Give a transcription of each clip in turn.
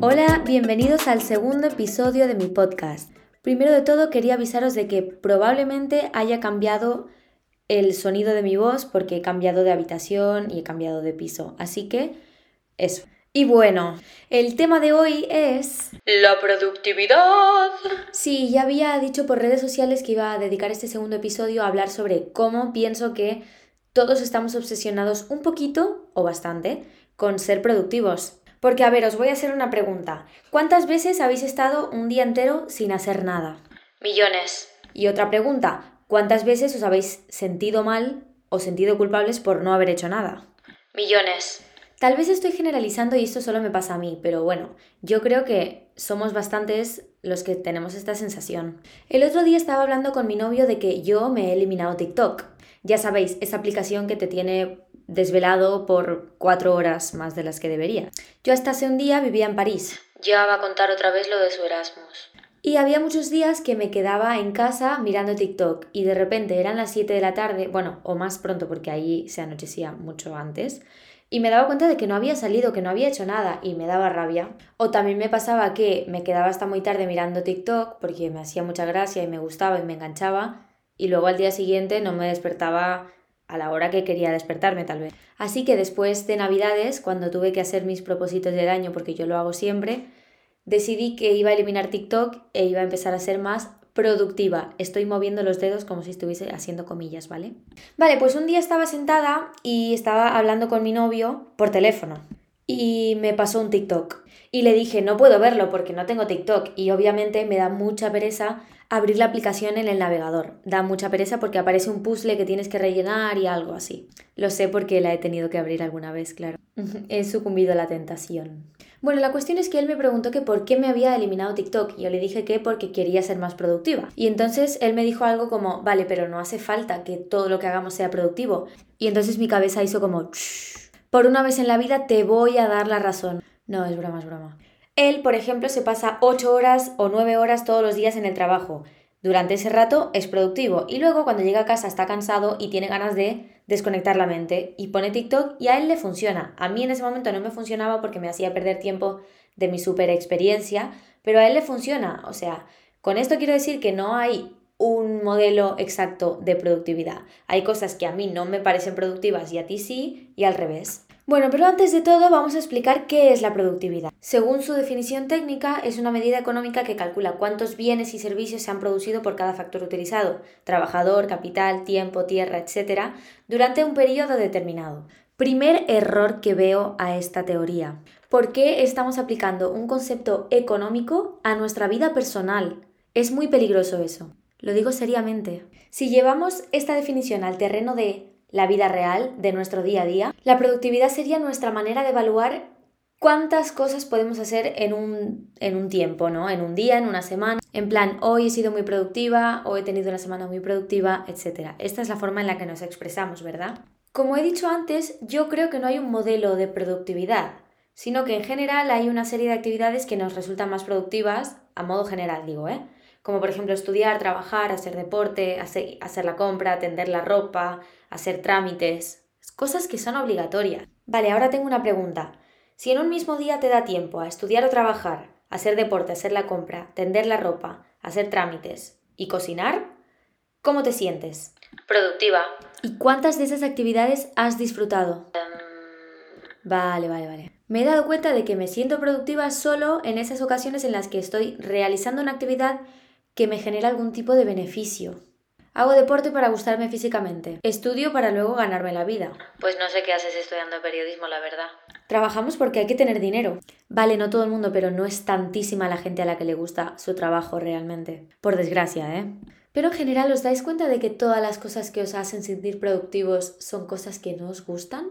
Hola, bienvenidos al segundo episodio de mi podcast. Primero de todo quería avisaros de que probablemente haya cambiado el sonido de mi voz porque he cambiado de habitación y he cambiado de piso. Así que eso. Y bueno, el tema de hoy es... La productividad. Sí, ya había dicho por redes sociales que iba a dedicar este segundo episodio a hablar sobre cómo pienso que todos estamos obsesionados un poquito o bastante con ser productivos. Porque, a ver, os voy a hacer una pregunta. ¿Cuántas veces habéis estado un día entero sin hacer nada? Millones. Y otra pregunta. ¿Cuántas veces os habéis sentido mal o sentido culpables por no haber hecho nada? Millones. Tal vez estoy generalizando y esto solo me pasa a mí, pero bueno, yo creo que somos bastantes los que tenemos esta sensación. El otro día estaba hablando con mi novio de que yo me he eliminado TikTok. Ya sabéis, esa aplicación que te tiene desvelado por cuatro horas más de las que debería. Yo hasta hace un día vivía en París. Ya va a contar otra vez lo de su Erasmus. Y había muchos días que me quedaba en casa mirando TikTok y de repente eran las 7 de la tarde, bueno, o más pronto porque ahí se anochecía mucho antes, y me daba cuenta de que no había salido, que no había hecho nada y me daba rabia. O también me pasaba que me quedaba hasta muy tarde mirando TikTok porque me hacía mucha gracia y me gustaba y me enganchaba y luego al día siguiente no me despertaba a la hora que quería despertarme tal vez. Así que después de Navidades, cuando tuve que hacer mis propósitos del año, porque yo lo hago siempre, decidí que iba a eliminar TikTok e iba a empezar a ser más productiva. Estoy moviendo los dedos como si estuviese haciendo comillas, ¿vale? Vale, pues un día estaba sentada y estaba hablando con mi novio por teléfono y me pasó un TikTok. Y le dije, no puedo verlo porque no tengo TikTok y obviamente me da mucha pereza abrir la aplicación en el navegador. Da mucha pereza porque aparece un puzzle que tienes que rellenar y algo así. Lo sé porque la he tenido que abrir alguna vez, claro. he sucumbido a la tentación. Bueno, la cuestión es que él me preguntó que por qué me había eliminado TikTok y yo le dije que porque quería ser más productiva. Y entonces él me dijo algo como, vale, pero no hace falta que todo lo que hagamos sea productivo. Y entonces mi cabeza hizo como, por una vez en la vida te voy a dar la razón. No, es broma, es broma. Él, por ejemplo, se pasa 8 horas o 9 horas todos los días en el trabajo. Durante ese rato es productivo y luego cuando llega a casa está cansado y tiene ganas de desconectar la mente y pone TikTok y a él le funciona. A mí en ese momento no me funcionaba porque me hacía perder tiempo de mi super experiencia, pero a él le funciona. O sea, con esto quiero decir que no hay un modelo exacto de productividad. Hay cosas que a mí no me parecen productivas y a ti sí, y al revés. Bueno, pero antes de todo vamos a explicar qué es la productividad. Según su definición técnica, es una medida económica que calcula cuántos bienes y servicios se han producido por cada factor utilizado, trabajador, capital, tiempo, tierra, etc., durante un periodo determinado. Primer error que veo a esta teoría. ¿Por qué estamos aplicando un concepto económico a nuestra vida personal? Es muy peligroso eso. Lo digo seriamente. Si llevamos esta definición al terreno de la vida real, de nuestro día a día, la productividad sería nuestra manera de evaluar cuántas cosas podemos hacer en un, en un tiempo, ¿no? En un día, en una semana. En plan, hoy he sido muy productiva, hoy he tenido una semana muy productiva, etc. Esta es la forma en la que nos expresamos, ¿verdad? Como he dicho antes, yo creo que no hay un modelo de productividad, sino que en general hay una serie de actividades que nos resultan más productivas, a modo general digo, ¿eh? Como por ejemplo estudiar, trabajar, hacer deporte, hacer, hacer la compra, tender la ropa, hacer trámites, cosas que son obligatorias. Vale, ahora tengo una pregunta. Si en un mismo día te da tiempo a estudiar o trabajar, hacer deporte, hacer la compra, tender la ropa, hacer trámites y cocinar, ¿cómo te sientes? Productiva. ¿Y cuántas de esas actividades has disfrutado? Em, vale, vale, vale. Me he dado cuenta de que me siento productiva solo en esas ocasiones en las que estoy realizando una actividad que me genera algún tipo de beneficio. Hago deporte para gustarme físicamente. Estudio para luego ganarme la vida. Pues no sé qué haces estudiando periodismo, la verdad. Trabajamos porque hay que tener dinero. Vale, no todo el mundo, pero no es tantísima la gente a la que le gusta su trabajo realmente. Por desgracia, ¿eh? Pero en general, ¿os dais cuenta de que todas las cosas que os hacen sentir productivos son cosas que no os gustan?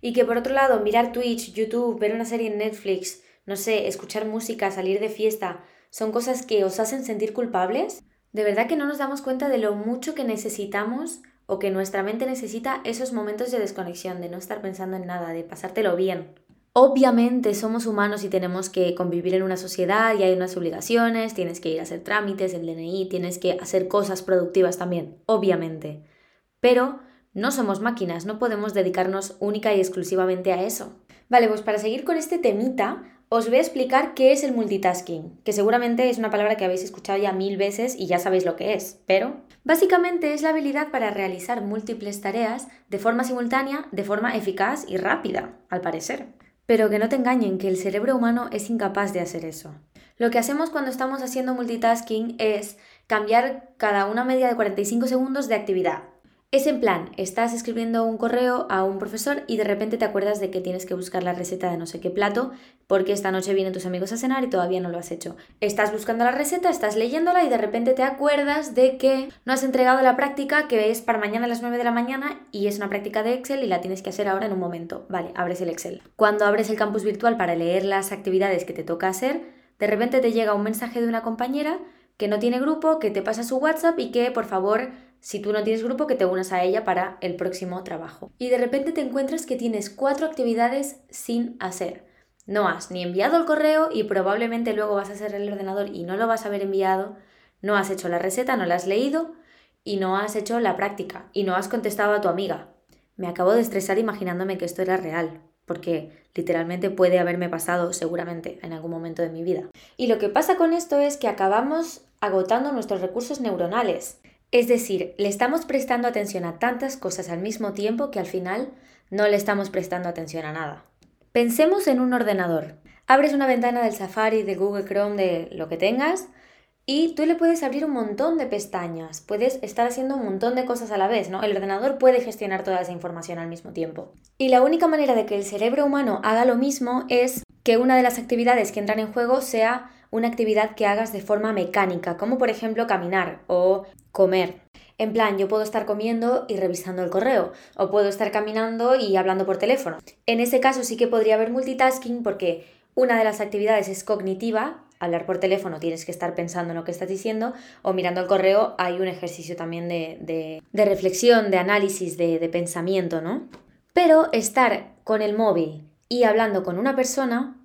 Y que por otro lado, mirar Twitch, YouTube, ver una serie en Netflix, no sé, escuchar música, salir de fiesta, son cosas que os hacen sentir culpables? De verdad que no nos damos cuenta de lo mucho que necesitamos o que nuestra mente necesita esos momentos de desconexión, de no estar pensando en nada, de pasártelo bien. Obviamente somos humanos y tenemos que convivir en una sociedad y hay unas obligaciones, tienes que ir a hacer trámites, el DNI, tienes que hacer cosas productivas también, obviamente. Pero No somos máquinas, no podemos dedicarnos única y exclusivamente a eso. Vale, pues para seguir con este temita, os voy a explicar qué es el multitasking, que seguramente es una palabra que habéis escuchado ya mil veces y ya sabéis lo que es, pero básicamente es la habilidad para realizar múltiples tareas de forma simultánea, de forma eficaz y rápida, al parecer. Pero que no te engañen, que el cerebro humano es incapaz de hacer eso. Lo que hacemos cuando estamos haciendo multitasking es cambiar cada una media de 45 segundos de actividad. Es en plan, estás escribiendo un correo a un profesor y de repente te acuerdas de que tienes que buscar la receta de no sé qué plato porque esta noche vienen tus amigos a cenar y todavía no lo has hecho. Estás buscando la receta, estás leyéndola y de repente te acuerdas de que no has entregado la práctica que es para mañana a las 9 de la mañana y es una práctica de Excel y la tienes que hacer ahora en un momento. Vale, abres el Excel. Cuando abres el campus virtual para leer las actividades que te toca hacer, de repente te llega un mensaje de una compañera que no tiene grupo, que te pasa su WhatsApp y que por favor si tú no tienes grupo, que te unas a ella para el próximo trabajo. Y de repente te encuentras que tienes cuatro actividades sin hacer. No has ni enviado el correo y probablemente luego vas a hacer el ordenador y no lo vas a haber enviado. No has hecho la receta, no la has leído y no has hecho la práctica y no has contestado a tu amiga. Me acabo de estresar imaginándome que esto era real, porque literalmente puede haberme pasado seguramente en algún momento de mi vida. Y lo que pasa con esto es que acabamos agotando nuestros recursos neuronales. Es decir, le estamos prestando atención a tantas cosas al mismo tiempo que al final no le estamos prestando atención a nada. Pensemos en un ordenador. Abres una ventana del Safari, de Google Chrome, de lo que tengas, y tú le puedes abrir un montón de pestañas, puedes estar haciendo un montón de cosas a la vez, ¿no? El ordenador puede gestionar toda esa información al mismo tiempo. Y la única manera de que el cerebro humano haga lo mismo es que una de las actividades que entran en juego sea una actividad que hagas de forma mecánica, como por ejemplo caminar o comer. En plan, yo puedo estar comiendo y revisando el correo, o puedo estar caminando y hablando por teléfono. En ese caso sí que podría haber multitasking porque una de las actividades es cognitiva, hablar por teléfono tienes que estar pensando en lo que estás diciendo, o mirando el correo hay un ejercicio también de, reflexión, de análisis, de, de pensamiento, ¿no? Pero estar con el móvil y hablando con una persona,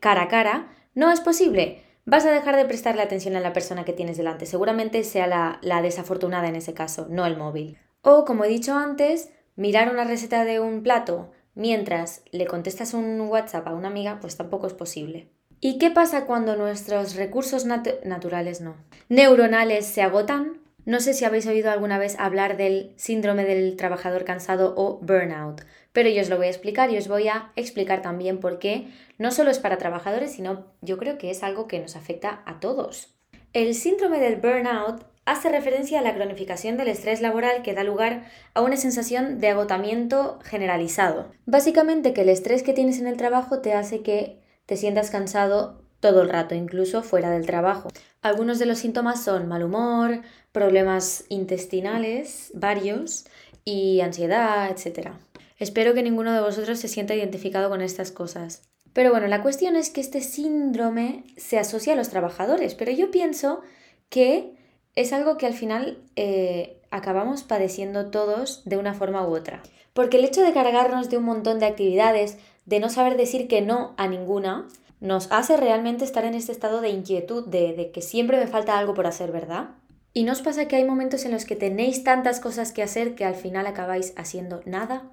cara a cara, no es posible vas a dejar de prestarle atención a la persona que tienes delante. Seguramente sea la, la, desafortunada en ese caso, no el móvil. O, como he dicho antes, mirar una receta de un plato mientras le contestas un WhatsApp a una amiga, pues tampoco es posible. ¿Y qué pasa cuando nuestros recursos naturales no? Neuronales se agotan. No sé si habéis oído alguna vez hablar del síndrome del trabajador cansado o burnout pero yo os lo voy a explicar y os voy a explicar también por qué no solo es para trabajadores, sino yo creo que es algo que nos afecta a todos. El síndrome del burnout hace referencia a la cronificación del estrés laboral que da lugar a una sensación de agotamiento generalizado. Básicamente que el estrés que tienes en el trabajo te hace que te sientas cansado todo el rato, incluso fuera del trabajo. Algunos de los síntomas son mal humor, problemas intestinales, varios, y ansiedad, etc. Espero que ninguno de vosotros se sienta identificado con estas cosas. Pero bueno, la cuestión es que este síndrome se asocia a los trabajadores, pero yo pienso que es algo que al final eh, acabamos padeciendo todos de una forma u otra. Porque el hecho de cargarnos de un montón de actividades, de no saber decir que no a ninguna, nos hace realmente estar en este estado de inquietud, de, que siempre me falta algo por hacer, ¿verdad? ¿Y no os pasa que hay momentos en los que tenéis tantas cosas que hacer que al final acabáis haciendo nada?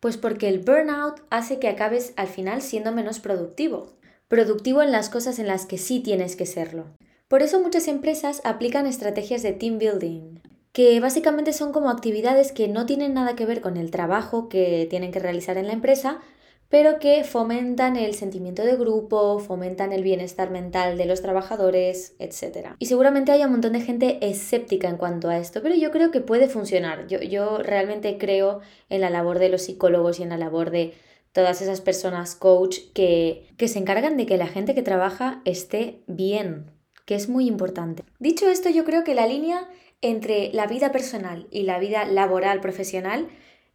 Pues porque el burnout hace que acabes al final siendo menos productivo. Productivo en las cosas en las que sí tienes que serlo. Por eso muchas empresas aplican estrategias de team building, que básicamente son como actividades que no tienen nada que ver con el trabajo que tienen que realizar en la empresa, pero que fomentan el sentimiento de grupo, fomentan el bienestar mental de los trabajadores, etc. Y seguramente hay un montón de gente escéptica en cuanto a esto, pero yo creo que puede funcionar. Yo, yo realmente creo en la labor de los psicólogos y en la labor de todas esas personas coach que, que se encargan de que la gente que trabaja esté bien, que es muy importante. Dicho esto, yo creo que la línea entre la vida personal y la vida laboral profesional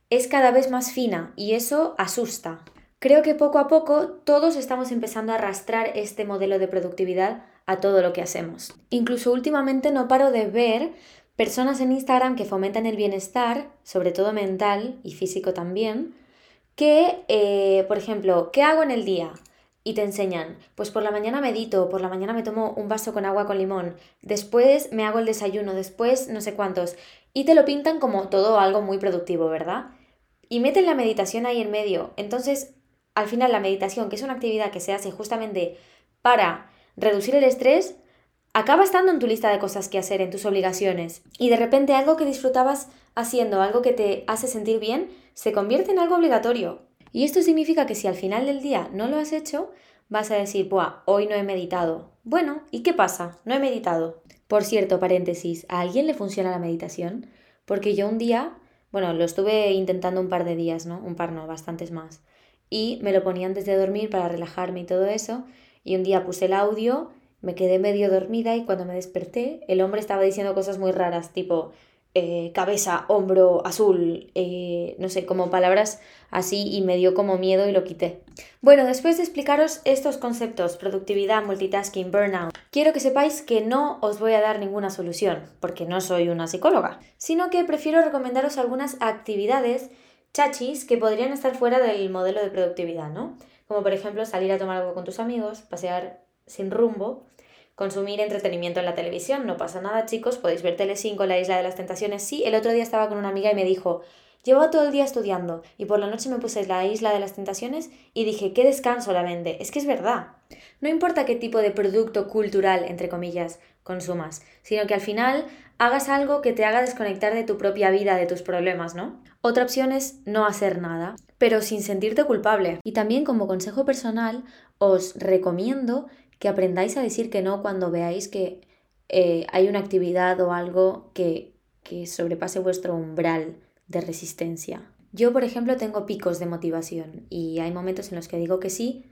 es cada vez más fina y eso asusta. Creo que poco a poco todos estamos empezando a arrastrar este modelo de productividad a todo lo que hacemos. Incluso últimamente no paro de ver personas en Instagram que fomentan el bienestar, sobre todo mental y físico también, que, eh, por ejemplo, ¿qué hago en el día? y te enseñan, pues por la mañana medito, por la mañana me tomo un vaso con agua con limón, después me hago el desayuno, después no sé cuántos. y te lo pintan como todo algo muy productivo, ¿verdad? Y meten la meditación ahí en medio. Entonces, al final la meditación, que es una actividad que se hace justamente para reducir el estrés, acaba estando en tu lista de cosas que hacer, en tus obligaciones. Y de repente algo que disfrutabas haciendo, algo que te hace sentir bien, se convierte en algo obligatorio. Y esto significa que si al final del día no lo has hecho, vas a decir, Buah, hoy no he meditado. Bueno, ¿y qué pasa? No he meditado. Por cierto, paréntesis, ¿a alguien le funciona la meditación? Porque yo un día, bueno, lo estuve intentando un par de días, ¿no? Un par no, bastantes más. Y me lo ponía antes de dormir para relajarme y todo eso. Y un día puse el audio, me quedé medio dormida y cuando me desperté, el hombre estaba diciendo cosas muy raras, tipo, eh, cabeza, hombro, azul, eh, no sé, como palabras así y me dio como miedo y lo quité. Bueno, después de explicaros estos conceptos, productividad, multitasking, burnout, quiero que sepáis que no os voy a dar ninguna solución, porque no soy una psicóloga, sino que prefiero recomendaros algunas actividades chachis que podrían estar fuera del modelo de productividad, ¿no? Como por ejemplo salir a tomar algo con tus amigos, pasear sin rumbo, consumir entretenimiento en la televisión. No pasa nada, chicos, podéis ver Telecinco, La Isla de las Tentaciones. Sí, el otro día estaba con una amiga y me dijo, llevo todo el día estudiando y por la noche me puse La Isla de las Tentaciones y dije, qué descanso la vende. Es que es verdad. No importa qué tipo de producto cultural, entre comillas, consumas, sino que al final hagas algo que te haga desconectar de tu propia vida, de tus problemas, ¿no? Otra opción es no hacer nada, pero sin sentirte culpable. Y también como consejo personal, os recomiendo que aprendáis a decir que no cuando veáis que eh, hay una actividad o algo que, que sobrepase vuestro umbral de resistencia. Yo, por ejemplo, tengo picos de motivación y hay momentos en los que digo que sí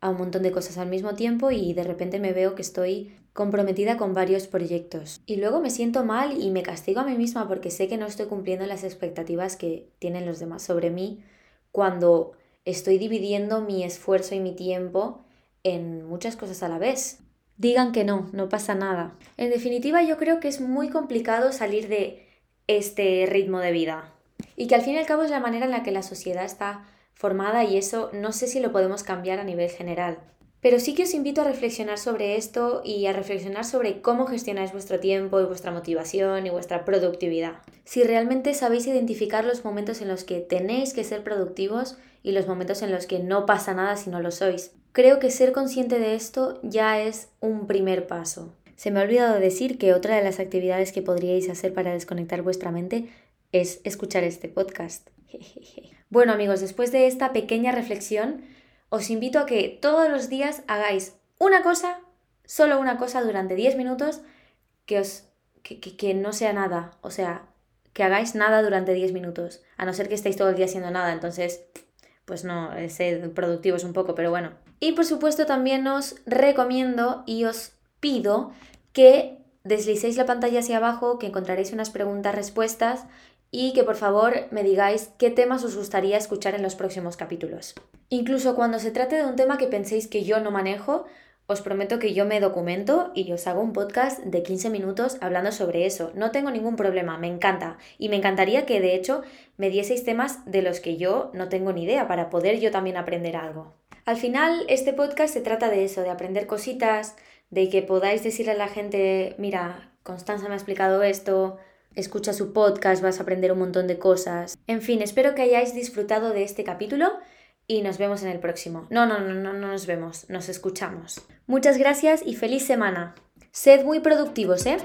a un montón de cosas al mismo tiempo y de repente me veo que estoy comprometida con varios proyectos. Y luego me siento mal y me castigo a mí misma porque sé que no estoy cumpliendo las expectativas que tienen los demás sobre mí cuando estoy dividiendo mi esfuerzo y mi tiempo en muchas cosas a la vez. Digan que no, no pasa nada. En definitiva, yo creo que es muy complicado salir de este ritmo de vida. Y que al fin y al cabo es la manera en la que la sociedad está formada y eso no sé si lo podemos cambiar a nivel general. Pero sí que os invito a reflexionar sobre esto y a reflexionar sobre cómo gestionáis vuestro tiempo y vuestra motivación y vuestra productividad. Si realmente sabéis identificar los momentos en los que tenéis que ser productivos y los momentos en los que no pasa nada si no lo sois. Creo que ser consciente de esto ya es un primer paso. Se me ha olvidado decir que otra de las actividades que podríais hacer para desconectar vuestra mente es escuchar este podcast. bueno amigos, después de esta pequeña reflexión, os invito a que todos los días hagáis una cosa, solo una cosa durante 10 minutos, que, os, que, que no sea nada, o sea, que hagáis nada durante 10 minutos, a no ser que estéis todo el día haciendo nada, entonces, pues no, ser productivos un poco, pero bueno, y por supuesto también os recomiendo y os pido que deslicéis la pantalla hacia abajo, que encontraréis unas preguntas-respuestas y que por favor me digáis qué temas os gustaría escuchar en los próximos capítulos. Incluso cuando se trate de un tema que penséis que yo no manejo, os prometo que yo me documento y os hago un podcast de 15 minutos hablando sobre eso. No tengo ningún problema, me encanta. Y me encantaría que de hecho me dieseis temas de los que yo no tengo ni idea para poder yo también aprender algo. Al final, este podcast se trata de eso, de aprender cositas, de que podáis decirle a la gente, mira, Constanza me ha explicado esto, escucha su podcast, vas a aprender un montón de cosas. En fin, espero que hayáis disfrutado de este capítulo y nos vemos en el próximo. No, no, no, no, no nos vemos, nos escuchamos. Muchas gracias y feliz semana. Sed muy productivos, ¿eh?